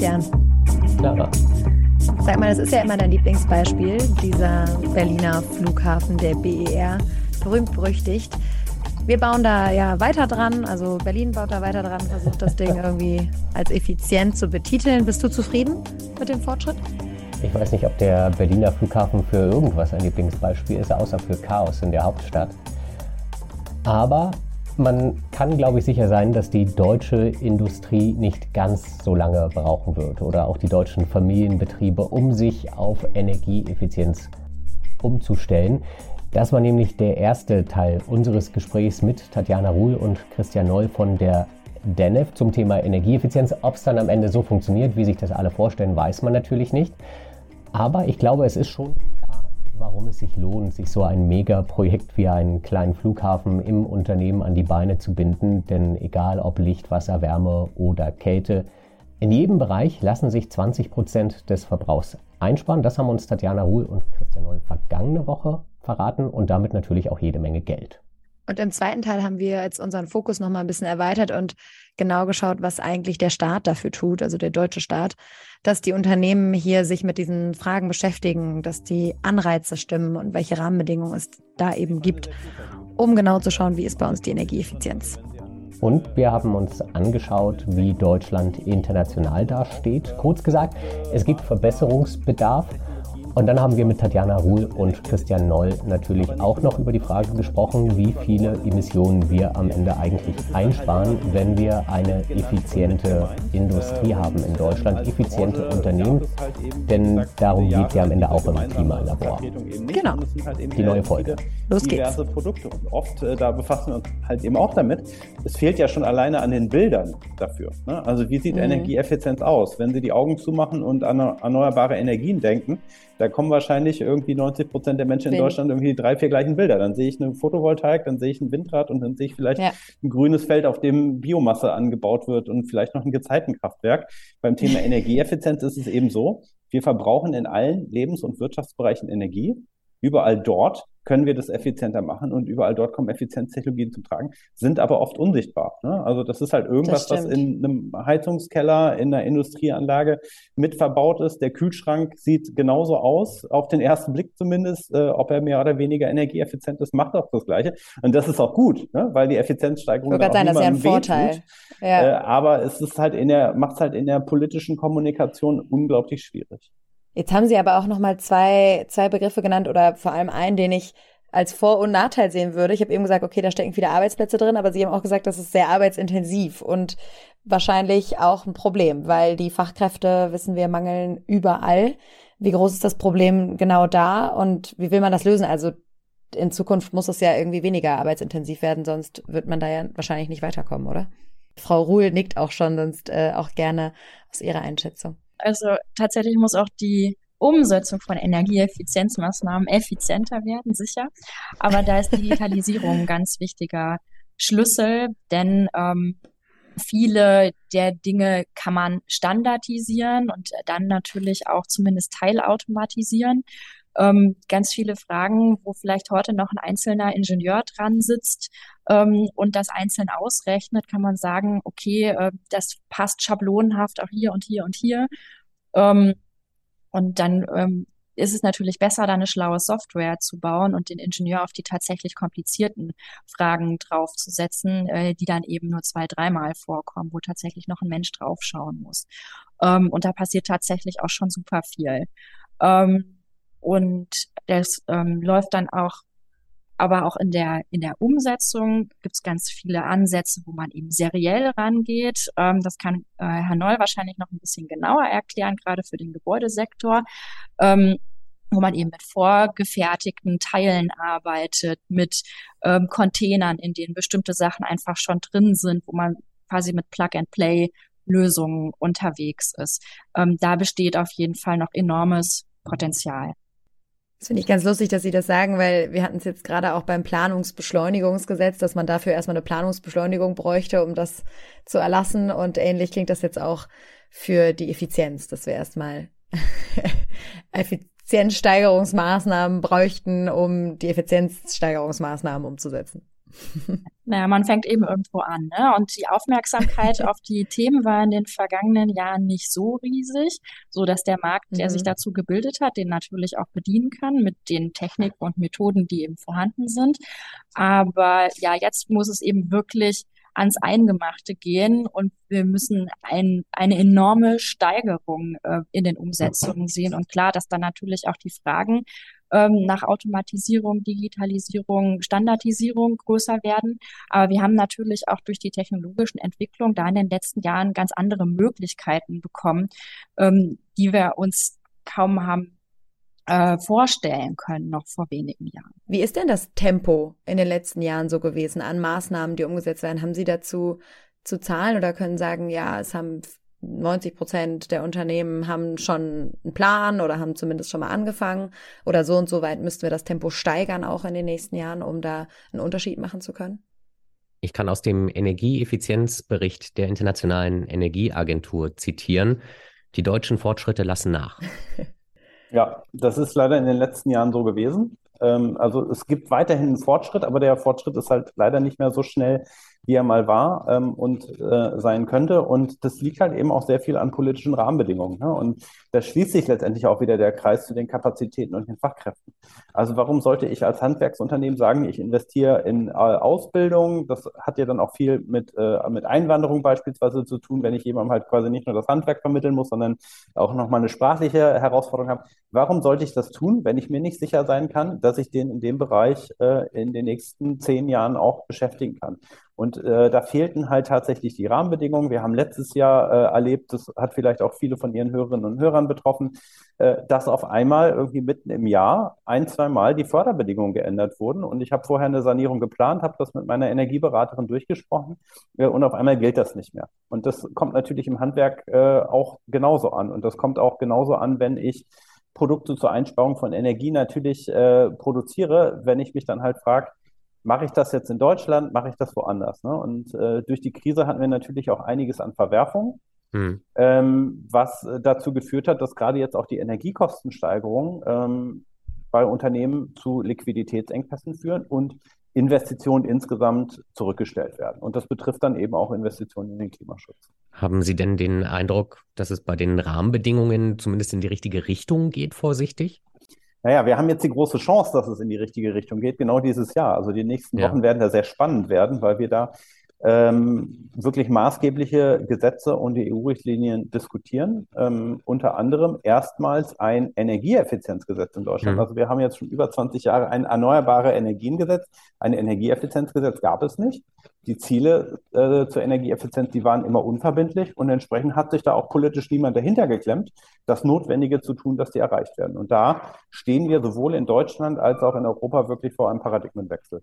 Christian. Clara. Sag mal, das ist ja immer dein Lieblingsbeispiel, dieser Berliner Flughafen, der BER, berühmt berüchtigt. Wir bauen da ja weiter dran, also Berlin baut da weiter dran, versucht das Ding irgendwie als effizient zu betiteln. Bist du zufrieden mit dem Fortschritt? Ich weiß nicht, ob der Berliner Flughafen für irgendwas ein Lieblingsbeispiel ist, außer für Chaos in der Hauptstadt. Aber man kann, glaube ich, sicher sein, dass die deutsche Industrie nicht ganz so lange brauchen wird oder auch die deutschen Familienbetriebe, um sich auf Energieeffizienz umzustellen. Das war nämlich der erste Teil unseres Gesprächs mit Tatjana Ruhl und Christian Noll von der DENEF zum Thema Energieeffizienz. Ob es dann am Ende so funktioniert, wie sich das alle vorstellen, weiß man natürlich nicht. Aber ich glaube, es ist schon warum es sich lohnt, sich so ein Megaprojekt wie einen kleinen Flughafen im Unternehmen an die Beine zu binden. Denn egal ob Licht, Wasser, Wärme oder Kälte, in jedem Bereich lassen sich 20 Prozent des Verbrauchs einsparen. Das haben uns Tatjana Ruhl und Christian Noll vergangene Woche verraten und damit natürlich auch jede Menge Geld. Und im zweiten Teil haben wir jetzt unseren Fokus nochmal ein bisschen erweitert und genau geschaut, was eigentlich der Staat dafür tut, also der deutsche Staat, dass die Unternehmen hier sich mit diesen Fragen beschäftigen, dass die Anreize stimmen und welche Rahmenbedingungen es da eben gibt, um genau zu schauen, wie ist bei uns die Energieeffizienz. Und wir haben uns angeschaut, wie Deutschland international dasteht. Kurz gesagt, es gibt Verbesserungsbedarf. Und dann haben wir mit Tatjana Ruhl und Christian Noll natürlich auch noch über die Frage gesprochen, wie viele Emissionen wir am Ende eigentlich einsparen, wenn wir eine effiziente Industrie haben in Deutschland, effiziente Unternehmen. Denn darum geht es ja am Ende auch im Klimalabor. Genau. Die neue Folge. Los geht's. Diverse Produkte. Und oft, äh, da befassen wir uns halt eben auch damit. Es fehlt ja schon alleine an den Bildern dafür. Ne? Also wie sieht mhm. Energieeffizienz aus? Wenn Sie die Augen zumachen und an erneuerbare Energien denken, da kommen wahrscheinlich irgendwie 90 Prozent der Menschen in Wind. Deutschland irgendwie drei, vier gleichen Bilder. Dann sehe ich eine Photovoltaik, dann sehe ich ein Windrad und dann sehe ich vielleicht ja. ein grünes Feld, auf dem Biomasse angebaut wird und vielleicht noch ein Gezeitenkraftwerk. Beim Thema Energieeffizienz ist es eben so, wir verbrauchen in allen Lebens- und Wirtschaftsbereichen Energie. Überall dort, können wir das effizienter machen und überall dort kommen Effizienztechnologien zum Tragen, sind aber oft unsichtbar. Ne? Also das ist halt irgendwas, was in einem Heizungskeller, in einer Industrieanlage mit verbaut ist. Der Kühlschrank sieht genauso aus, auf den ersten Blick zumindest, äh, ob er mehr oder weniger energieeffizient ist, macht auch das Gleiche. Und das ist auch gut, ne? weil die Effizienzsteigerung ich sein, das ist ja ein Vorteil. Ja. Äh, aber es ist halt in der, macht es halt in der politischen Kommunikation unglaublich schwierig. Jetzt haben Sie aber auch noch mal zwei, zwei Begriffe genannt oder vor allem einen, den ich als Vor- und Nachteil sehen würde. Ich habe eben gesagt, okay, da stecken viele Arbeitsplätze drin, aber Sie haben auch gesagt, das ist sehr arbeitsintensiv und wahrscheinlich auch ein Problem, weil die Fachkräfte, wissen wir, mangeln überall. Wie groß ist das Problem genau da und wie will man das lösen? Also in Zukunft muss es ja irgendwie weniger arbeitsintensiv werden, sonst wird man da ja wahrscheinlich nicht weiterkommen, oder? Frau Ruhl nickt auch schon, sonst äh, auch gerne aus Ihrer Einschätzung. Also tatsächlich muss auch die Umsetzung von Energieeffizienzmaßnahmen effizienter werden, sicher. Aber da ist Digitalisierung ein ganz wichtiger Schlüssel, denn ähm, viele der Dinge kann man standardisieren und dann natürlich auch zumindest teilautomatisieren. Ähm, ganz viele Fragen, wo vielleicht heute noch ein einzelner Ingenieur dran sitzt ähm, und das einzeln ausrechnet, kann man sagen, okay, äh, das passt schablonenhaft auch hier und hier und hier. Ähm, und dann ähm, ist es natürlich besser, da eine schlaue Software zu bauen und den Ingenieur auf die tatsächlich komplizierten Fragen draufzusetzen, äh, die dann eben nur zwei, dreimal vorkommen, wo tatsächlich noch ein Mensch draufschauen muss. Ähm, und da passiert tatsächlich auch schon super viel. Ähm, und das ähm, läuft dann auch aber auch in der, in der Umsetzung gibt es ganz viele Ansätze, wo man eben seriell rangeht. Ähm, das kann äh, Herr Noll wahrscheinlich noch ein bisschen genauer erklären, gerade für den Gebäudesektor. Ähm, wo man eben mit vorgefertigten Teilen arbeitet, mit ähm, Containern, in denen bestimmte Sachen einfach schon drin sind, wo man quasi mit Plug-and-Play Lösungen unterwegs ist. Ähm, da besteht auf jeden Fall noch enormes Potenzial. Das finde ich ganz lustig, dass Sie das sagen, weil wir hatten es jetzt gerade auch beim Planungsbeschleunigungsgesetz, dass man dafür erstmal eine Planungsbeschleunigung bräuchte, um das zu erlassen. Und ähnlich klingt das jetzt auch für die Effizienz, dass wir erstmal Effizienzsteigerungsmaßnahmen bräuchten, um die Effizienzsteigerungsmaßnahmen umzusetzen. Naja, man fängt eben irgendwo an. Ne? Und die Aufmerksamkeit auf die Themen war in den vergangenen Jahren nicht so riesig, so dass der Markt, der mhm. sich dazu gebildet hat, den natürlich auch bedienen kann mit den Techniken und Methoden, die eben vorhanden sind. Aber ja, jetzt muss es eben wirklich ans Eingemachte gehen und wir müssen ein, eine enorme Steigerung äh, in den Umsetzungen sehen. Und klar, dass dann natürlich auch die Fragen ähm, nach Automatisierung, Digitalisierung, Standardisierung größer werden. Aber wir haben natürlich auch durch die technologischen Entwicklungen da in den letzten Jahren ganz andere Möglichkeiten bekommen, ähm, die wir uns kaum haben äh, vorstellen können, noch vor wenigen Jahren. Wie ist denn das Tempo in den letzten Jahren so gewesen an Maßnahmen, die umgesetzt werden? Haben Sie dazu zu zahlen oder können sagen, ja, es haben 90 Prozent der Unternehmen haben schon einen Plan oder haben zumindest schon mal angefangen oder so und so weit müssten wir das Tempo steigern auch in den nächsten Jahren, um da einen Unterschied machen zu können? Ich kann aus dem Energieeffizienzbericht der Internationalen Energieagentur zitieren. Die deutschen Fortschritte lassen nach. Ja, das ist leider in den letzten Jahren so gewesen. Ähm, also es gibt weiterhin einen Fortschritt, aber der Fortschritt ist halt leider nicht mehr so schnell, wie er mal war ähm, und äh, sein könnte. Und das liegt halt eben auch sehr viel an politischen Rahmenbedingungen. Ne? Und da schließt sich letztendlich auch wieder der Kreis zu den Kapazitäten und den Fachkräften. Also warum sollte ich als Handwerksunternehmen sagen, ich investiere in äh, Ausbildung? Das hat ja dann auch viel mit, äh, mit Einwanderung beispielsweise zu tun, wenn ich jemandem halt quasi nicht nur das Handwerk vermitteln muss, sondern auch nochmal eine sprachliche Herausforderung habe. Warum sollte ich das tun, wenn ich mir nicht sicher sein kann, dass ich den in dem Bereich äh, in den nächsten zehn Jahren auch beschäftigen kann? Und äh, da fehlten halt tatsächlich die Rahmenbedingungen. Wir haben letztes Jahr äh, erlebt, das hat vielleicht auch viele von Ihren Hörerinnen und Hörern betroffen, äh, dass auf einmal irgendwie mitten im Jahr ein, zwei Mal die Förderbedingungen geändert wurden. Und ich habe vorher eine Sanierung geplant, habe das mit meiner Energieberaterin durchgesprochen äh, und auf einmal gilt das nicht mehr. Und das kommt natürlich im Handwerk äh, auch genauso an. Und das kommt auch genauso an, wenn ich Produkte zur Einsparung von Energie natürlich äh, produziere, wenn ich mich dann halt frage, mache ich das jetzt in Deutschland, mache ich das woanders? Ne? Und äh, durch die Krise hatten wir natürlich auch einiges an Verwerfungen, hm. ähm, was äh, dazu geführt hat, dass gerade jetzt auch die Energiekostensteigerung ähm, bei Unternehmen zu Liquiditätsengpässen führen und Investitionen insgesamt zurückgestellt werden. Und das betrifft dann eben auch Investitionen in den Klimaschutz. Haben Sie denn den Eindruck, dass es bei den Rahmenbedingungen zumindest in die richtige Richtung geht, vorsichtig? Naja, wir haben jetzt die große Chance, dass es in die richtige Richtung geht, genau dieses Jahr. Also die nächsten ja. Wochen werden da sehr spannend werden, weil wir da ähm, wirklich maßgebliche Gesetze und die EU-Richtlinien diskutieren. Ähm, unter anderem erstmals ein Energieeffizienzgesetz in Deutschland. Mhm. Also wir haben jetzt schon über 20 Jahre ein erneuerbare Energiengesetz. Ein Energieeffizienzgesetz gab es nicht. Die Ziele äh, zur Energieeffizienz, die waren immer unverbindlich und entsprechend hat sich da auch politisch niemand dahinter geklemmt, das Notwendige zu tun, dass die erreicht werden. Und da stehen wir sowohl in Deutschland als auch in Europa wirklich vor einem Paradigmenwechsel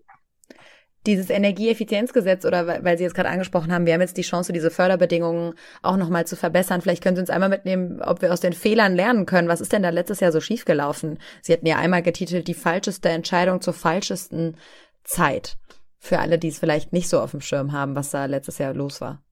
dieses Energieeffizienzgesetz oder weil Sie jetzt gerade angesprochen haben, wir haben jetzt die Chance, diese Förderbedingungen auch nochmal zu verbessern. Vielleicht können Sie uns einmal mitnehmen, ob wir aus den Fehlern lernen können. Was ist denn da letztes Jahr so schiefgelaufen? Sie hatten ja einmal getitelt, die falscheste Entscheidung zur falschesten Zeit. Für alle, die es vielleicht nicht so auf dem Schirm haben, was da letztes Jahr los war.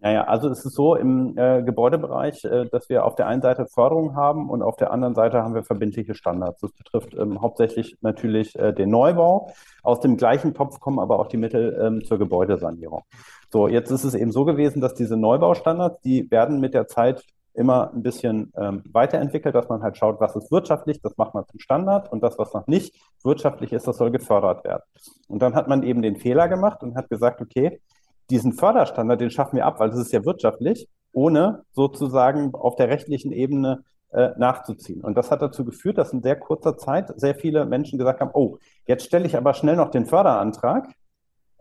Naja, also es ist so im äh, Gebäudebereich, äh, dass wir auf der einen Seite Förderung haben und auf der anderen Seite haben wir verbindliche Standards. Das betrifft ähm, hauptsächlich natürlich äh, den Neubau. Aus dem gleichen Topf kommen aber auch die Mittel ähm, zur Gebäudesanierung. So, jetzt ist es eben so gewesen, dass diese Neubaustandards, die werden mit der Zeit immer ein bisschen ähm, weiterentwickelt, dass man halt schaut, was ist wirtschaftlich, das macht man zum Standard und das, was noch nicht wirtschaftlich ist, das soll gefördert werden. Und dann hat man eben den Fehler gemacht und hat gesagt, okay, diesen Förderstandard, den schaffen wir ab, weil das ist ja wirtschaftlich, ohne sozusagen auf der rechtlichen Ebene äh, nachzuziehen. Und das hat dazu geführt, dass in sehr kurzer Zeit sehr viele Menschen gesagt haben, oh, jetzt stelle ich aber schnell noch den Förderantrag.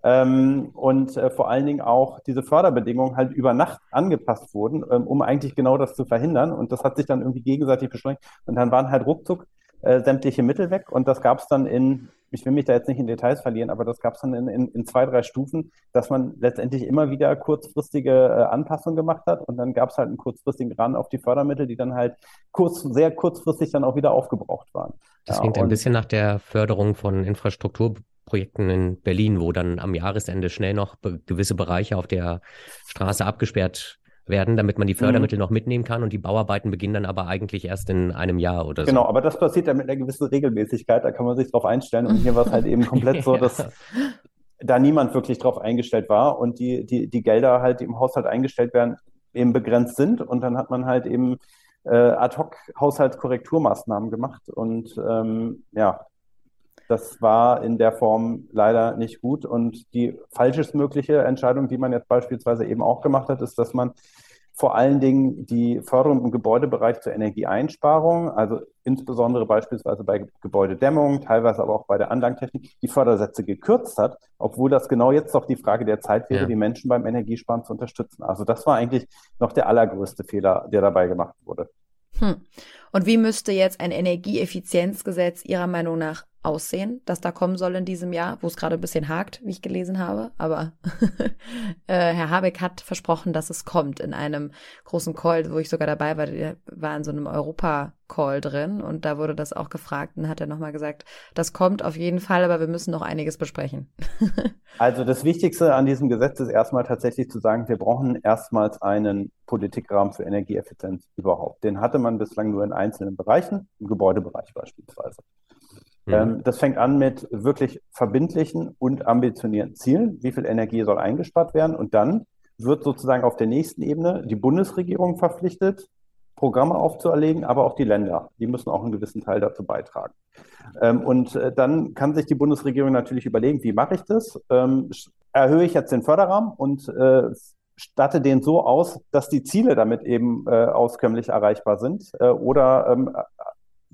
Ähm, und äh, vor allen Dingen auch diese Förderbedingungen halt über Nacht angepasst wurden, ähm, um eigentlich genau das zu verhindern. Und das hat sich dann irgendwie gegenseitig beschleunigt. Und dann waren halt ruckzuck äh, sämtliche Mittel weg. Und das gab es dann in ich will mich da jetzt nicht in Details verlieren, aber das gab es dann in, in, in, zwei, drei Stufen, dass man letztendlich immer wieder kurzfristige äh, Anpassungen gemacht hat und dann gab es halt einen kurzfristigen Ran auf die Fördermittel, die dann halt kurz, sehr kurzfristig dann auch wieder aufgebraucht waren. Das ja, klingt ein bisschen nach der Förderung von Infrastrukturprojekten in Berlin, wo dann am Jahresende schnell noch gewisse Bereiche auf der Straße abgesperrt werden, damit man die Fördermittel mhm. noch mitnehmen kann und die Bauarbeiten beginnen dann aber eigentlich erst in einem Jahr oder so. Genau, aber das passiert ja mit einer gewissen Regelmäßigkeit, da kann man sich drauf einstellen und hier war es halt eben komplett so, dass da niemand wirklich drauf eingestellt war und die, die, die Gelder halt, die im Haushalt eingestellt werden, eben begrenzt sind. Und dann hat man halt eben äh, Ad-Hoc-Haushaltskorrekturmaßnahmen gemacht. Und ähm, ja, das war in der Form leider nicht gut. Und die falschestmögliche Entscheidung, die man jetzt beispielsweise eben auch gemacht hat, ist, dass man vor allen Dingen die Förderung im Gebäudebereich zur Energieeinsparung, also insbesondere beispielsweise bei Gebäudedämmung, teilweise aber auch bei der Anlagentechnik, die Fördersätze gekürzt hat, obwohl das genau jetzt doch die Frage der Zeit wäre, ja. die Menschen beim Energiesparen zu unterstützen. Also das war eigentlich noch der allergrößte Fehler, der dabei gemacht wurde. Hm. Und wie müsste jetzt ein Energieeffizienzgesetz Ihrer Meinung nach aussehen, das da kommen soll in diesem Jahr, wo es gerade ein bisschen hakt, wie ich gelesen habe. Aber äh, Herr Habeck hat versprochen, dass es kommt in einem großen Call, wo ich sogar dabei war, der war in so einem Europa-Call drin und da wurde das auch gefragt und hat er nochmal gesagt, das kommt auf jeden Fall, aber wir müssen noch einiges besprechen. also das Wichtigste an diesem Gesetz ist erstmal tatsächlich zu sagen, wir brauchen erstmals einen Politikrahmen für Energieeffizienz überhaupt. Den hatte man bislang nur in einzelnen Bereichen, im Gebäudebereich beispielsweise. Mhm. Ähm, das fängt an mit wirklich verbindlichen und ambitionierten Zielen. Wie viel Energie soll eingespart werden? Und dann wird sozusagen auf der nächsten Ebene die Bundesregierung verpflichtet, Programme aufzuerlegen, aber auch die Länder. Die müssen auch einen gewissen Teil dazu beitragen. Ähm, und äh, dann kann sich die Bundesregierung natürlich überlegen, wie mache ich das? Ähm, erhöhe ich jetzt den Förderrahmen und äh, statte den so aus, dass die Ziele damit eben äh, auskömmlich erreichbar sind? Oder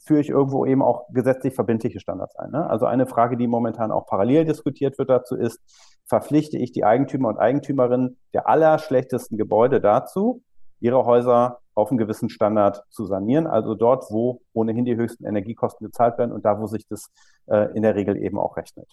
führe ich irgendwo eben auch gesetzlich verbindliche Standards ein. Ne? Also eine Frage, die momentan auch parallel diskutiert wird dazu ist, verpflichte ich die Eigentümer und Eigentümerinnen der allerschlechtesten Gebäude dazu, ihre Häuser auf einen gewissen Standard zu sanieren, also dort, wo ohnehin die höchsten Energiekosten gezahlt werden und da, wo sich das äh, in der Regel eben auch rechnet.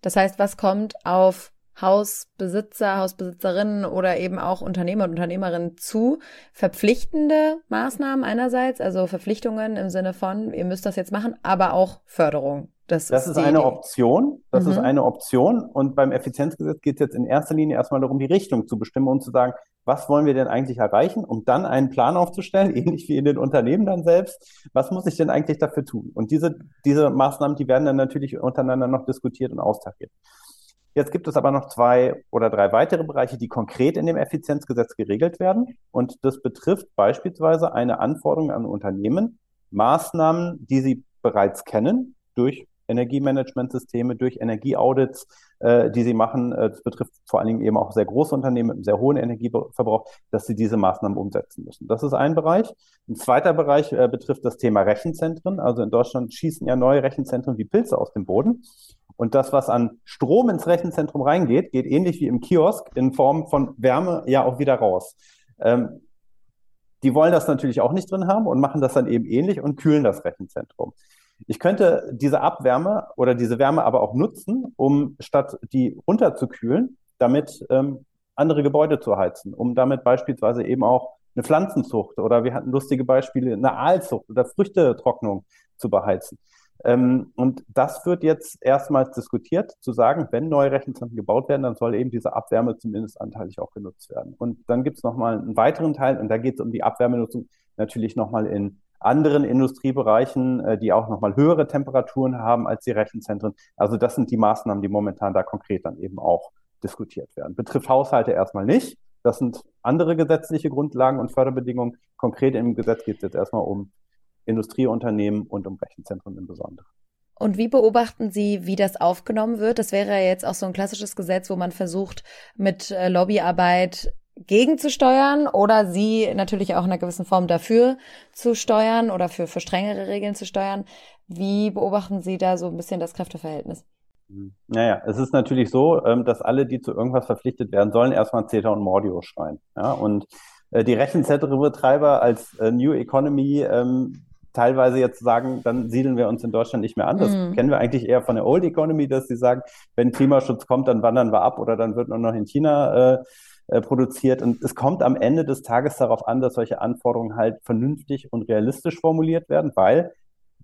Das heißt, was kommt auf Hausbesitzer, Hausbesitzerinnen oder eben auch Unternehmer und Unternehmerinnen zu. Verpflichtende Maßnahmen einerseits, also Verpflichtungen im Sinne von, ihr müsst das jetzt machen, aber auch Förderung. Das, das ist, ist eine Idee. Option. Das mhm. ist eine Option. Und beim Effizienzgesetz geht es jetzt in erster Linie erstmal darum, die Richtung zu bestimmen und zu sagen, was wollen wir denn eigentlich erreichen, um dann einen Plan aufzustellen, ähnlich wie in den Unternehmen dann selbst. Was muss ich denn eigentlich dafür tun? Und diese, diese Maßnahmen, die werden dann natürlich untereinander noch diskutiert und austariert. Jetzt gibt es aber noch zwei oder drei weitere Bereiche, die konkret in dem Effizienzgesetz geregelt werden. Und das betrifft beispielsweise eine Anforderung an Unternehmen, Maßnahmen, die sie bereits kennen, durch Energiemanagementsysteme, durch Energieaudits, äh, die sie machen. Äh, das betrifft vor allen Dingen eben auch sehr große Unternehmen mit einem sehr hohen Energieverbrauch, dass sie diese Maßnahmen umsetzen müssen. Das ist ein Bereich. Ein zweiter Bereich äh, betrifft das Thema Rechenzentren. Also in Deutschland schießen ja neue Rechenzentren wie Pilze aus dem Boden. Und das, was an Strom ins Rechenzentrum reingeht, geht ähnlich wie im Kiosk in Form von Wärme ja auch wieder raus. Ähm, die wollen das natürlich auch nicht drin haben und machen das dann eben ähnlich und kühlen das Rechenzentrum. Ich könnte diese Abwärme oder diese Wärme aber auch nutzen, um statt die runterzukühlen, damit ähm, andere Gebäude zu heizen, um damit beispielsweise eben auch eine Pflanzenzucht oder wir hatten lustige Beispiele, eine Aalzucht oder Früchtetrocknung zu beheizen. Ähm, und das wird jetzt erstmals diskutiert, zu sagen, wenn neue Rechenzentren gebaut werden, dann soll eben diese Abwärme zumindest anteilig auch genutzt werden. Und dann gibt es nochmal einen weiteren Teil, und da geht es um die Abwärmenutzung natürlich nochmal in anderen Industriebereichen, äh, die auch nochmal höhere Temperaturen haben als die Rechenzentren. Also das sind die Maßnahmen, die momentan da konkret dann eben auch diskutiert werden. Betrifft Haushalte erstmal nicht. Das sind andere gesetzliche Grundlagen und Förderbedingungen. Konkret im Gesetz geht es jetzt erstmal um Industrieunternehmen und um Rechenzentren im Besonderen. Und wie beobachten Sie, wie das aufgenommen wird? Das wäre ja jetzt auch so ein klassisches Gesetz, wo man versucht, mit äh, Lobbyarbeit gegenzusteuern oder sie natürlich auch in einer gewissen Form dafür zu steuern oder für, für strengere Regeln zu steuern. Wie beobachten Sie da so ein bisschen das Kräfteverhältnis? Naja, es ist natürlich so, ähm, dass alle, die zu irgendwas verpflichtet werden sollen, erstmal CETA und Mordio schreien. Ja, und äh, die Rechenzentrumebetreiber als äh, New Economy ähm, teilweise jetzt sagen, dann siedeln wir uns in Deutschland nicht mehr an. Das mm. kennen wir eigentlich eher von der Old Economy, dass sie sagen, wenn Klimaschutz kommt, dann wandern wir ab oder dann wird nur noch in China äh, äh, produziert. Und es kommt am Ende des Tages darauf an, dass solche Anforderungen halt vernünftig und realistisch formuliert werden, weil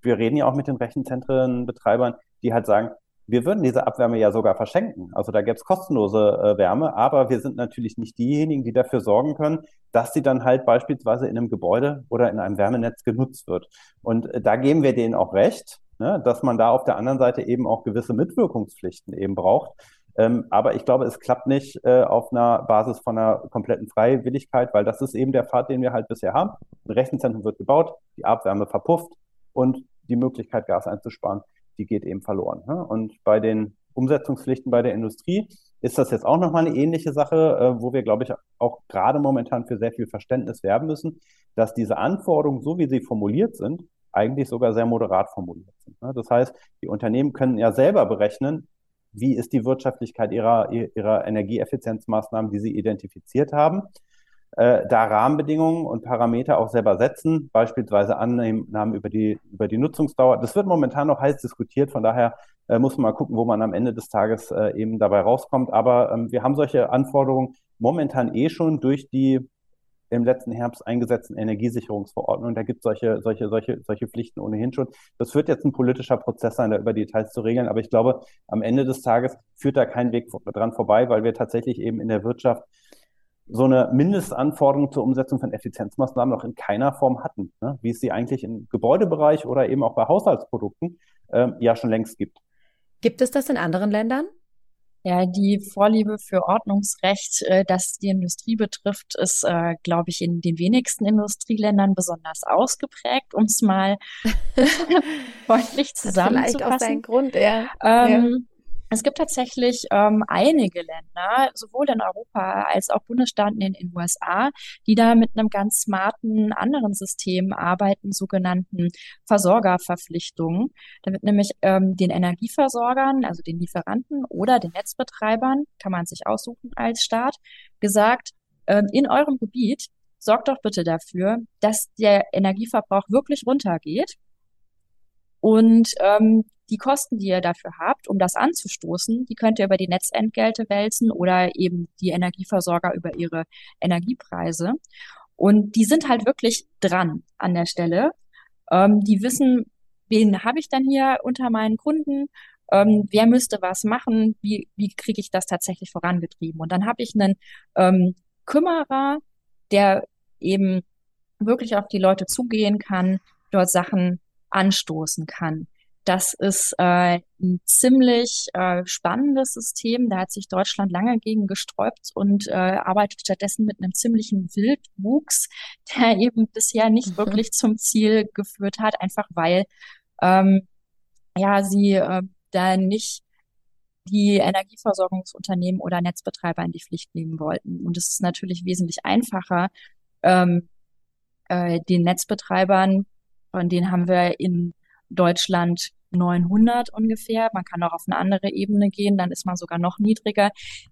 wir reden ja auch mit den Rechenzentrenbetreibern, die halt sagen, wir würden diese Abwärme ja sogar verschenken. Also da gäbe es kostenlose äh, Wärme, aber wir sind natürlich nicht diejenigen, die dafür sorgen können, dass sie dann halt beispielsweise in einem Gebäude oder in einem Wärmenetz genutzt wird. Und äh, da geben wir denen auch recht, ne, dass man da auf der anderen Seite eben auch gewisse Mitwirkungspflichten eben braucht. Ähm, aber ich glaube, es klappt nicht äh, auf einer Basis von einer kompletten Freiwilligkeit, weil das ist eben der Pfad, den wir halt bisher haben. Ein Rechenzentrum wird gebaut, die Abwärme verpufft und die Möglichkeit, Gas einzusparen, die geht eben verloren. Ne? Und bei den Umsetzungspflichten bei der Industrie ist das jetzt auch nochmal eine ähnliche Sache, äh, wo wir, glaube ich, auch gerade momentan für sehr viel Verständnis werben müssen, dass diese Anforderungen, so wie sie formuliert sind, eigentlich sogar sehr moderat formuliert sind. Ne? Das heißt, die Unternehmen können ja selber berechnen, wie ist die Wirtschaftlichkeit ihrer, ihrer Energieeffizienzmaßnahmen, die sie identifiziert haben. Äh, da Rahmenbedingungen und Parameter auch selber setzen, beispielsweise Annahmen über die, über die Nutzungsdauer. Das wird momentan noch heiß diskutiert, von daher äh, muss man mal gucken, wo man am Ende des Tages äh, eben dabei rauskommt. Aber ähm, wir haben solche Anforderungen momentan eh schon durch die im letzten Herbst eingesetzten Energiesicherungsverordnung. Da gibt es solche, solche, solche, solche Pflichten ohnehin schon. Das wird jetzt ein politischer Prozess sein, da über Details zu regeln. Aber ich glaube, am Ende des Tages führt da kein Weg dran vorbei, weil wir tatsächlich eben in der Wirtschaft so eine Mindestanforderung zur Umsetzung von Effizienzmaßnahmen noch in keiner Form hatten, ne? wie es sie eigentlich im Gebäudebereich oder eben auch bei Haushaltsprodukten ähm, ja schon längst gibt. Gibt es das in anderen Ländern? Ja, die Vorliebe für Ordnungsrecht, äh, das die Industrie betrifft, ist, äh, glaube ich, in den wenigsten Industrieländern besonders ausgeprägt, um es mal freundlich zusammenzufassen. Vielleicht auch sein Grund, ja. Ähm, ja. Es gibt tatsächlich ähm, einige Länder, sowohl in Europa als auch Bundesstaaten in den USA, die da mit einem ganz smarten anderen System arbeiten, sogenannten Versorgerverpflichtungen. Da wird nämlich ähm, den Energieversorgern, also den Lieferanten oder den Netzbetreibern, kann man sich aussuchen als Staat, gesagt, ähm, in eurem Gebiet sorgt doch bitte dafür, dass der Energieverbrauch wirklich runtergeht. Und ähm, die Kosten, die ihr dafür habt, um das anzustoßen, die könnt ihr über die Netzentgelte wälzen oder eben die Energieversorger über ihre Energiepreise. Und die sind halt wirklich dran an der Stelle. Ähm, die wissen, wen habe ich dann hier unter meinen Kunden? Ähm, wer müsste was machen? Wie, wie kriege ich das tatsächlich vorangetrieben? Und dann habe ich einen ähm, Kümmerer, der eben wirklich auf die Leute zugehen kann, dort Sachen anstoßen kann. Das ist äh, ein ziemlich äh, spannendes System. Da hat sich Deutschland lange gegen gesträubt und äh, arbeitet stattdessen mit einem ziemlichen Wildwuchs, der eben bisher nicht mhm. wirklich zum Ziel geführt hat, einfach weil ähm, ja sie äh, da nicht die Energieversorgungsunternehmen oder Netzbetreiber in die Pflicht nehmen wollten. Und es ist natürlich wesentlich einfacher, ähm, äh, den Netzbetreibern, von denen haben wir in Deutschland 900 ungefähr. Man kann auch auf eine andere Ebene gehen, dann ist man sogar noch niedriger.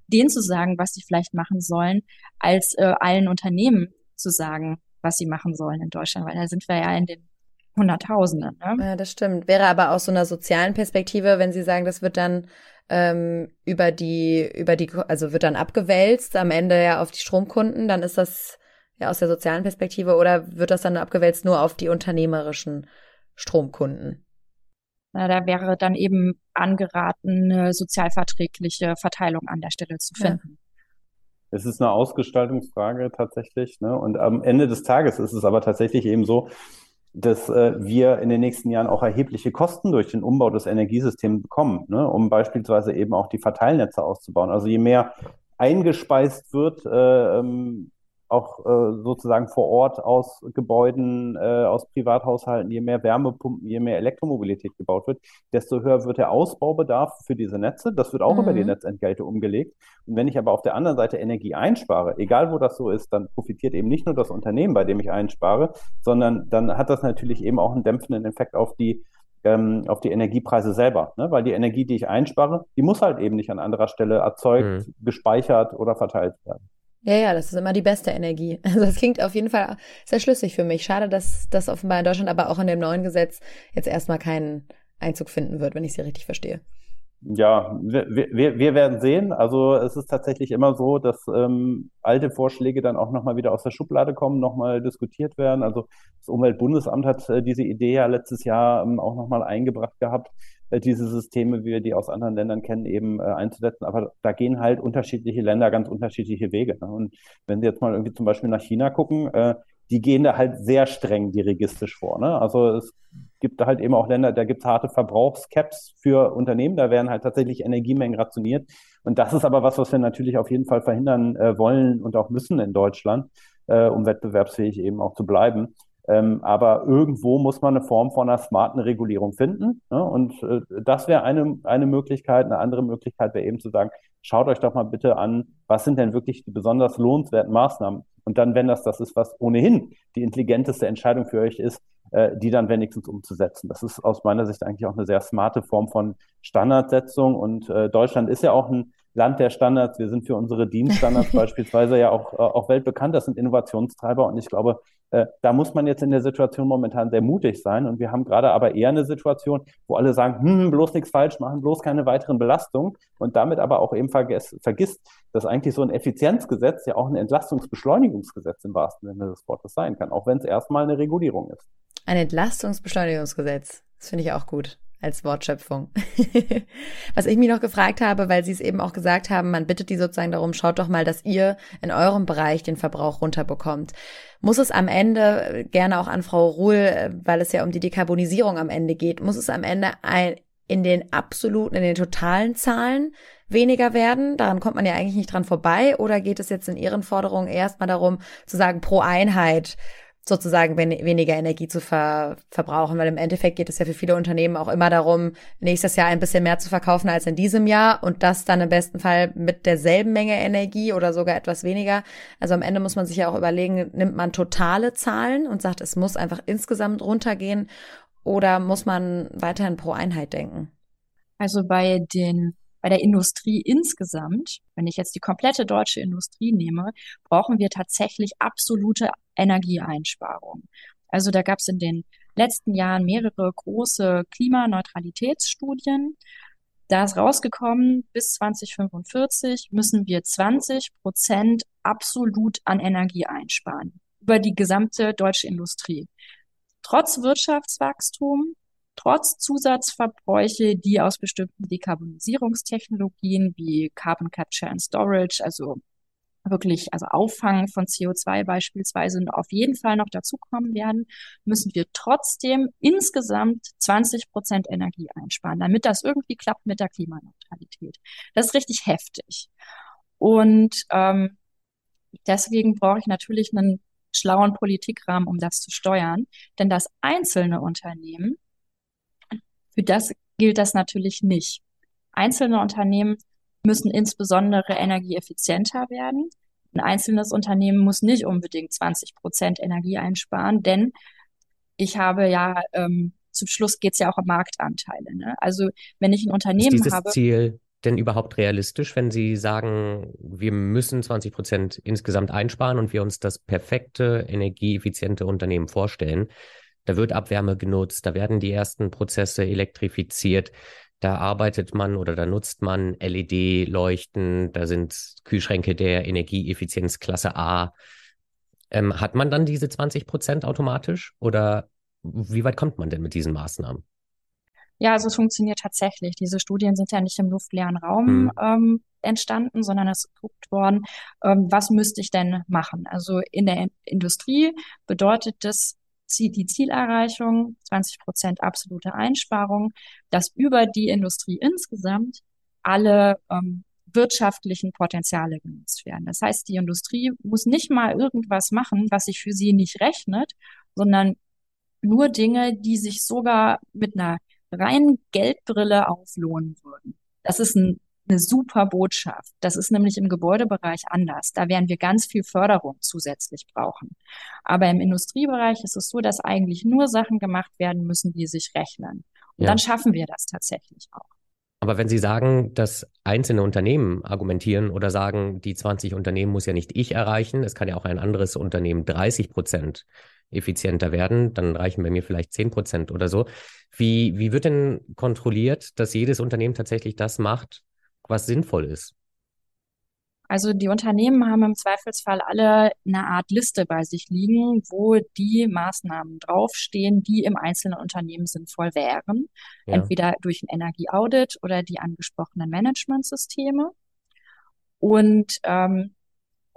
Denen zu sagen, was sie vielleicht machen sollen, als äh, allen Unternehmen zu sagen, was sie machen sollen in Deutschland, weil da sind wir ja in den Hunderttausenden. Ne? Ja, das stimmt. Wäre aber aus so einer sozialen Perspektive, wenn Sie sagen, das wird dann ähm, über die, über die, also wird dann abgewälzt, am Ende ja auf die Stromkunden, dann ist das ja aus der sozialen Perspektive oder wird das dann abgewälzt nur auf die unternehmerischen Stromkunden? Na, da wäre dann eben angeraten, eine sozialverträgliche Verteilung an der Stelle zu finden. Es ist eine Ausgestaltungsfrage tatsächlich. Ne? Und am Ende des Tages ist es aber tatsächlich eben so, dass äh, wir in den nächsten Jahren auch erhebliche Kosten durch den Umbau des Energiesystems bekommen, ne? um beispielsweise eben auch die Verteilnetze auszubauen. Also je mehr eingespeist wird, äh, ähm, auch äh, sozusagen vor Ort aus Gebäuden, äh, aus Privathaushalten, je mehr Wärmepumpen, je mehr Elektromobilität gebaut wird, desto höher wird der Ausbaubedarf für diese Netze. Das wird auch mhm. über die mhm. Netzentgelte umgelegt. Und wenn ich aber auf der anderen Seite Energie einspare, egal wo das so ist, dann profitiert eben nicht nur das Unternehmen, bei dem ich einspare, sondern dann hat das natürlich eben auch einen dämpfenden Effekt auf die ähm, auf die Energiepreise selber, ne? weil die Energie, die ich einspare, die muss halt eben nicht an anderer Stelle erzeugt, mhm. gespeichert oder verteilt werden. Ja, ja, das ist immer die beste Energie. Also das klingt auf jeden Fall sehr schlüssig für mich. Schade, dass das offenbar in Deutschland, aber auch in dem neuen Gesetz jetzt erstmal keinen Einzug finden wird, wenn ich sie richtig verstehe. Ja, wir, wir, wir werden sehen. Also es ist tatsächlich immer so, dass ähm, alte Vorschläge dann auch nochmal wieder aus der Schublade kommen, nochmal diskutiert werden. Also das Umweltbundesamt hat äh, diese Idee ja letztes Jahr ähm, auch nochmal eingebracht gehabt. Äh, diese Systeme, wie wir die aus anderen Ländern kennen, eben äh, einzusetzen. Aber da gehen halt unterschiedliche Länder ganz unterschiedliche Wege. Ne? Und wenn Sie jetzt mal irgendwie zum Beispiel nach China gucken, äh, die gehen da halt sehr streng dirigistisch vor. Ne? Also es gibt halt eben auch Länder, da gibt es harte Verbrauchscaps für Unternehmen, da werden halt tatsächlich Energiemengen rationiert. Und das ist aber was, was wir natürlich auf jeden Fall verhindern äh, wollen und auch müssen in Deutschland, äh, um wettbewerbsfähig eben auch zu bleiben. Ähm, aber irgendwo muss man eine Form von einer smarten Regulierung finden. Ne? Und äh, das wäre eine, eine Möglichkeit. Eine andere Möglichkeit wäre eben zu sagen, schaut euch doch mal bitte an, was sind denn wirklich die besonders lohnenswerten Maßnahmen? Und dann, wenn das das ist, was ohnehin die intelligenteste Entscheidung für euch ist, äh, die dann wenigstens umzusetzen. Das ist aus meiner Sicht eigentlich auch eine sehr smarte Form von Standardsetzung. Und äh, Deutschland ist ja auch ein Land der Standards. Wir sind für unsere Dienststandards beispielsweise ja auch, äh, auch weltbekannt. Das sind Innovationstreiber. Und ich glaube, äh, da muss man jetzt in der Situation momentan sehr mutig sein. Und wir haben gerade aber eher eine Situation, wo alle sagen, hm, bloß nichts falsch machen, bloß keine weiteren Belastungen. Und damit aber auch eben vergiss, vergisst, dass eigentlich so ein Effizienzgesetz ja auch ein Entlastungsbeschleunigungsgesetz im wahrsten Sinne des Wortes sein kann, auch wenn es erstmal eine Regulierung ist. Ein Entlastungsbeschleunigungsgesetz. Das finde ich auch gut als Wortschöpfung. Was ich mich noch gefragt habe, weil Sie es eben auch gesagt haben, man bittet die sozusagen darum, schaut doch mal, dass ihr in eurem Bereich den Verbrauch runterbekommt. Muss es am Ende, gerne auch an Frau Ruhl, weil es ja um die Dekarbonisierung am Ende geht, muss es am Ende ein, in den absoluten, in den totalen Zahlen weniger werden? Daran kommt man ja eigentlich nicht dran vorbei. Oder geht es jetzt in Ihren Forderungen erstmal darum, zu sagen, pro Einheit sozusagen weniger Energie zu ver verbrauchen, weil im Endeffekt geht es ja für viele Unternehmen auch immer darum, nächstes Jahr ein bisschen mehr zu verkaufen als in diesem Jahr und das dann im besten Fall mit derselben Menge Energie oder sogar etwas weniger. Also am Ende muss man sich ja auch überlegen, nimmt man totale Zahlen und sagt, es muss einfach insgesamt runtergehen oder muss man weiterhin pro Einheit denken? Also bei den bei der Industrie insgesamt, wenn ich jetzt die komplette deutsche Industrie nehme, brauchen wir tatsächlich absolute Energieeinsparung. Also da gab es in den letzten Jahren mehrere große Klimaneutralitätsstudien. Da ist rausgekommen, bis 2045 müssen wir 20 Prozent absolut an Energie einsparen über die gesamte deutsche Industrie. Trotz Wirtschaftswachstum, trotz Zusatzverbräuche, die aus bestimmten Dekarbonisierungstechnologien wie Carbon Capture and Storage, also wirklich, also Auffangen von CO2 beispielsweise auf jeden Fall noch dazukommen werden, müssen wir trotzdem insgesamt 20 Prozent Energie einsparen, damit das irgendwie klappt mit der Klimaneutralität. Das ist richtig heftig. Und ähm, deswegen brauche ich natürlich einen schlauen Politikrahmen, um das zu steuern. Denn das einzelne Unternehmen für das gilt das natürlich nicht. Einzelne Unternehmen müssen insbesondere energieeffizienter werden. Ein einzelnes Unternehmen muss nicht unbedingt 20 Prozent Energie einsparen, denn ich habe ja, ähm, zum Schluss geht es ja auch um Marktanteile. Ne? Also wenn ich ein Unternehmen Ist dieses habe. Ziel denn überhaupt realistisch, wenn Sie sagen, wir müssen 20 Prozent insgesamt einsparen und wir uns das perfekte, energieeffiziente Unternehmen vorstellen? Da wird Abwärme genutzt, da werden die ersten Prozesse elektrifiziert, da arbeitet man oder da nutzt man LED-Leuchten, da sind Kühlschränke der Energieeffizienzklasse A. Ähm, hat man dann diese 20 Prozent automatisch oder wie weit kommt man denn mit diesen Maßnahmen? Ja, also es funktioniert tatsächlich. Diese Studien sind ja nicht im luftleeren Raum hm. ähm, entstanden, sondern es ist geguckt worden, ähm, was müsste ich denn machen? Also in der Industrie bedeutet das, die Zielerreichung, 20 Prozent absolute Einsparung, dass über die Industrie insgesamt alle ähm, wirtschaftlichen Potenziale genutzt werden. Das heißt, die Industrie muss nicht mal irgendwas machen, was sich für sie nicht rechnet, sondern nur Dinge, die sich sogar mit einer reinen Geldbrille auflohnen würden. Das ist ein eine super Botschaft. Das ist nämlich im Gebäudebereich anders. Da werden wir ganz viel Förderung zusätzlich brauchen. Aber im Industriebereich ist es so, dass eigentlich nur Sachen gemacht werden müssen, die sich rechnen. Und ja. dann schaffen wir das tatsächlich auch. Aber wenn Sie sagen, dass einzelne Unternehmen argumentieren oder sagen, die 20 Unternehmen muss ja nicht ich erreichen, es kann ja auch ein anderes Unternehmen 30 Prozent effizienter werden, dann reichen bei mir vielleicht 10 Prozent oder so. Wie, wie wird denn kontrolliert, dass jedes Unternehmen tatsächlich das macht, was sinnvoll ist? Also die Unternehmen haben im Zweifelsfall alle eine Art Liste bei sich liegen, wo die Maßnahmen draufstehen, die im einzelnen Unternehmen sinnvoll wären. Ja. Entweder durch ein Energieaudit oder die angesprochenen Managementsysteme. Und ähm,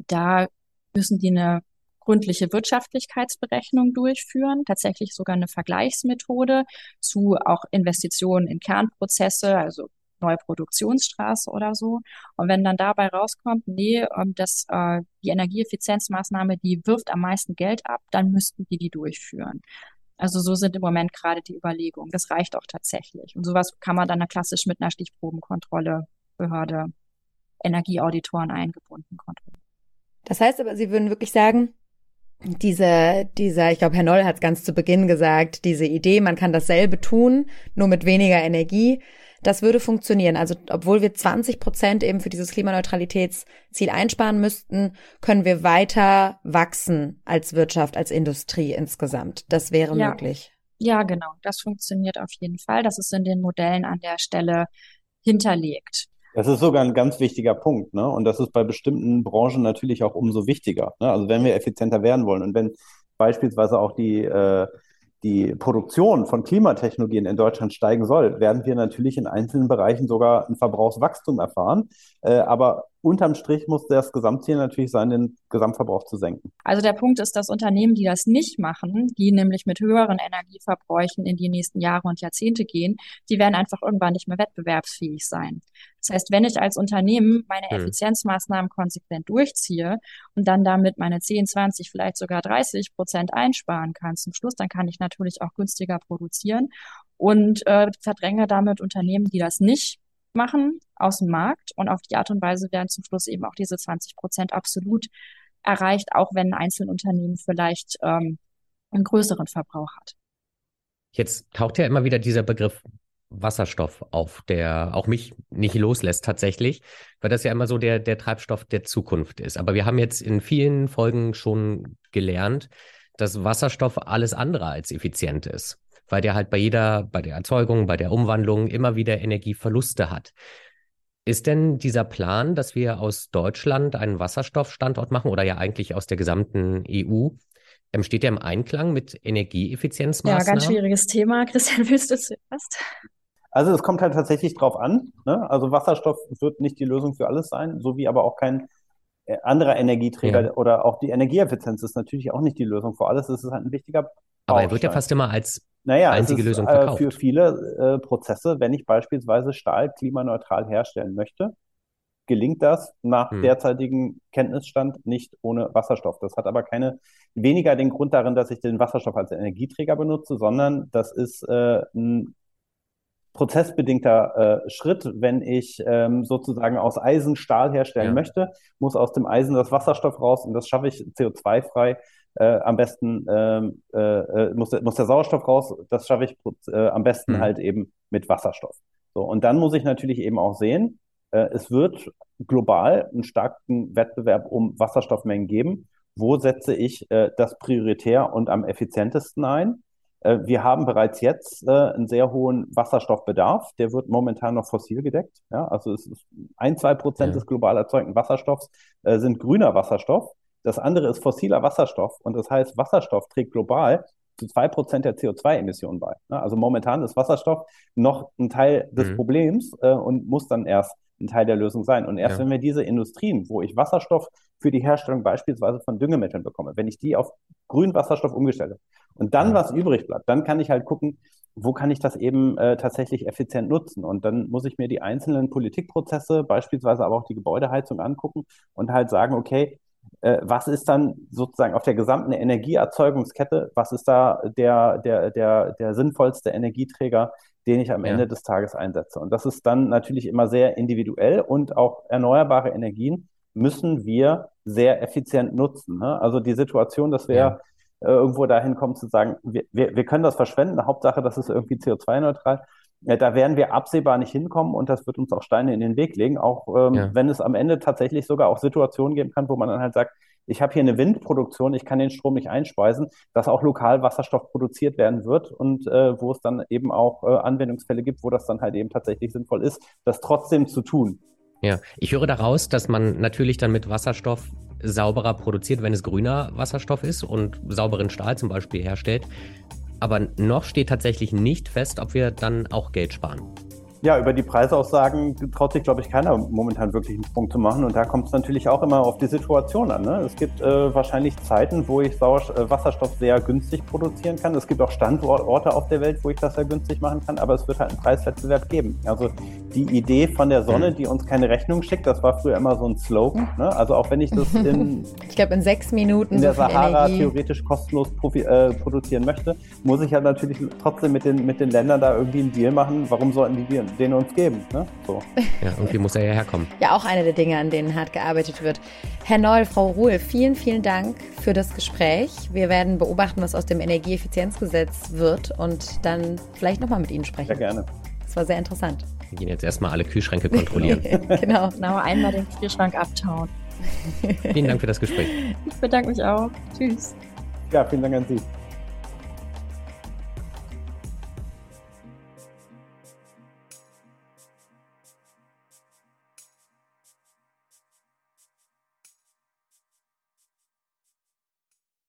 da müssen die eine gründliche Wirtschaftlichkeitsberechnung durchführen, tatsächlich sogar eine Vergleichsmethode zu auch Investitionen in Kernprozesse, also neue Produktionsstraße oder so. Und wenn dann dabei rauskommt, nee, ähm, dass äh, die Energieeffizienzmaßnahme, die wirft am meisten Geld ab, dann müssten die die durchführen. Also so sind im Moment gerade die Überlegungen. Das reicht auch tatsächlich. Und sowas kann man dann klassisch mit einer Stichprobenkontrolle, Behörde, Energieauditoren eingebunden kontrollieren. Das heißt aber, Sie würden wirklich sagen, diese, dieser, ich glaube, Herr Noll hat es ganz zu Beginn gesagt, diese Idee, man kann dasselbe tun, nur mit weniger Energie, das würde funktionieren. Also obwohl wir 20 Prozent eben für dieses Klimaneutralitätsziel einsparen müssten, können wir weiter wachsen als Wirtschaft, als Industrie insgesamt. Das wäre ja. möglich. Ja, genau. Das funktioniert auf jeden Fall. Das ist in den Modellen an der Stelle hinterlegt. Das ist sogar ein ganz wichtiger Punkt, ne? Und das ist bei bestimmten Branchen natürlich auch umso wichtiger. Ne? Also wenn wir effizienter werden wollen und wenn beispielsweise auch die äh, die Produktion von Klimatechnologien in Deutschland steigen soll, werden wir natürlich in einzelnen Bereichen sogar ein Verbrauchswachstum erfahren. Äh, aber unterm Strich muss das Gesamtziel natürlich sein, den Gesamtverbrauch zu senken. Also der Punkt ist, dass Unternehmen, die das nicht machen, die nämlich mit höheren Energieverbräuchen in die nächsten Jahre und Jahrzehnte gehen, die werden einfach irgendwann nicht mehr wettbewerbsfähig sein. Das heißt, wenn ich als Unternehmen meine hm. Effizienzmaßnahmen konsequent durchziehe und dann damit meine 10, 20, vielleicht sogar 30 Prozent einsparen kann zum Schluss, dann kann ich natürlich auch günstiger produzieren und äh, verdränge damit Unternehmen, die das nicht machen aus dem Markt. Und auf die Art und Weise werden zum Schluss eben auch diese 20 Prozent absolut erreicht, auch wenn ein Einzelunternehmen vielleicht ähm, einen größeren Verbrauch hat. Jetzt taucht ja immer wieder dieser Begriff Wasserstoff auf, der auch mich nicht loslässt tatsächlich, weil das ja immer so der, der Treibstoff der Zukunft ist. Aber wir haben jetzt in vielen Folgen schon gelernt, dass Wasserstoff alles andere als effizient ist weil der halt bei jeder, bei der Erzeugung, bei der Umwandlung immer wieder Energieverluste hat. Ist denn dieser Plan, dass wir aus Deutschland einen Wasserstoffstandort machen oder ja eigentlich aus der gesamten EU, steht der im Einklang mit Energieeffizienzmaßnahmen? Ja, ganz schwieriges Thema. Christian, willst du zuerst? Also es kommt halt tatsächlich drauf an. Ne? Also Wasserstoff wird nicht die Lösung für alles sein, so wie aber auch kein äh, anderer Energieträger ja. oder auch die Energieeffizienz ist natürlich auch nicht die Lösung für alles. Es ist halt ein wichtiger Baustein. Aber er wird ja fast immer als naja, einzige ist, Lösung äh, verkauft. Für viele äh, Prozesse, wenn ich beispielsweise Stahl klimaneutral herstellen möchte, gelingt das nach hm. derzeitigem Kenntnisstand nicht ohne Wasserstoff. Das hat aber keine weniger den Grund darin, dass ich den Wasserstoff als Energieträger benutze, sondern das ist äh, ein prozessbedingter äh, Schritt. Wenn ich ähm, sozusagen aus Eisen Stahl herstellen ja. möchte, muss aus dem Eisen das Wasserstoff raus und das schaffe ich CO2-frei äh, am besten ähm, äh, äh, muss, muss der Sauerstoff raus, das schaffe ich äh, am besten mhm. halt eben mit Wasserstoff. So, und dann muss ich natürlich eben auch sehen, äh, es wird global einen starken Wettbewerb um Wasserstoffmengen geben. Wo setze ich äh, das prioritär und am effizientesten ein? Äh, wir haben bereits jetzt äh, einen sehr hohen Wasserstoffbedarf. Der wird momentan noch fossil gedeckt. Ja, also es ist ein, zwei Prozent ja. des global erzeugten Wasserstoffs äh, sind grüner Wasserstoff. Das andere ist fossiler Wasserstoff. Und das heißt, Wasserstoff trägt global zu zwei Prozent der CO2-Emissionen bei. Also momentan ist Wasserstoff noch ein Teil des mhm. Problems äh, und muss dann erst ein Teil der Lösung sein. Und erst ja. wenn wir diese Industrien, wo ich Wasserstoff für die Herstellung beispielsweise von Düngemitteln bekomme, wenn ich die auf grünen Wasserstoff umgestelle und dann ja. was übrig bleibt, dann kann ich halt gucken, wo kann ich das eben äh, tatsächlich effizient nutzen? Und dann muss ich mir die einzelnen Politikprozesse, beispielsweise aber auch die Gebäudeheizung angucken und halt sagen, okay, was ist dann sozusagen auf der gesamten Energieerzeugungskette, was ist da der, der, der, der sinnvollste Energieträger, den ich am ja. Ende des Tages einsetze? Und das ist dann natürlich immer sehr individuell und auch erneuerbare Energien müssen wir sehr effizient nutzen. Ne? Also die Situation, dass wir ja. äh, irgendwo dahin kommen zu sagen, wir, wir, wir können das verschwenden, Hauptsache, das ist irgendwie CO2-neutral ja, da werden wir absehbar nicht hinkommen und das wird uns auch Steine in den Weg legen, auch ähm, ja. wenn es am Ende tatsächlich sogar auch Situationen geben kann, wo man dann halt sagt, ich habe hier eine Windproduktion, ich kann den Strom nicht einspeisen, dass auch lokal Wasserstoff produziert werden wird und äh, wo es dann eben auch äh, Anwendungsfälle gibt, wo das dann halt eben tatsächlich sinnvoll ist, das trotzdem zu tun. Ja, ich höre daraus, dass man natürlich dann mit Wasserstoff sauberer produziert, wenn es grüner Wasserstoff ist und sauberen Stahl zum Beispiel herstellt. Aber noch steht tatsächlich nicht fest, ob wir dann auch Geld sparen. Ja, über die Preisaussagen traut sich, glaube ich, keiner momentan wirklich einen Sprung zu machen. Und da kommt es natürlich auch immer auf die Situation an. Ne? Es gibt äh, wahrscheinlich Zeiten, wo ich Sauerst äh, Wasserstoff sehr günstig produzieren kann. Es gibt auch Standorte auf der Welt, wo ich das sehr günstig machen kann. Aber es wird halt einen Preiswettbewerb geben. Also die Idee von der Sonne, mhm. die uns keine Rechnung schickt, das war früher immer so ein Slogan. Ne? Also auch wenn ich das in, ich glaube in sechs Minuten in der so Sahara Energie. theoretisch kostenlos äh, produzieren möchte, muss ich ja natürlich trotzdem mit den, mit den Ländern da irgendwie einen Deal machen. Warum sollten die den uns geben. Ne? So. Ja, irgendwie muss er ja herkommen. Ja, auch eine der Dinge, an denen hart gearbeitet wird. Herr Neul, Frau Ruhl, vielen, vielen Dank für das Gespräch. Wir werden beobachten, was aus dem Energieeffizienzgesetz wird und dann vielleicht nochmal mit Ihnen sprechen. Sehr gerne. Das war sehr interessant. Wir gehen jetzt erstmal alle Kühlschränke kontrollieren. genau. Genau, einmal den Kühlschrank abtauen. Vielen Dank für das Gespräch. Ich bedanke mich auch. Tschüss. Ja, vielen Dank an Sie.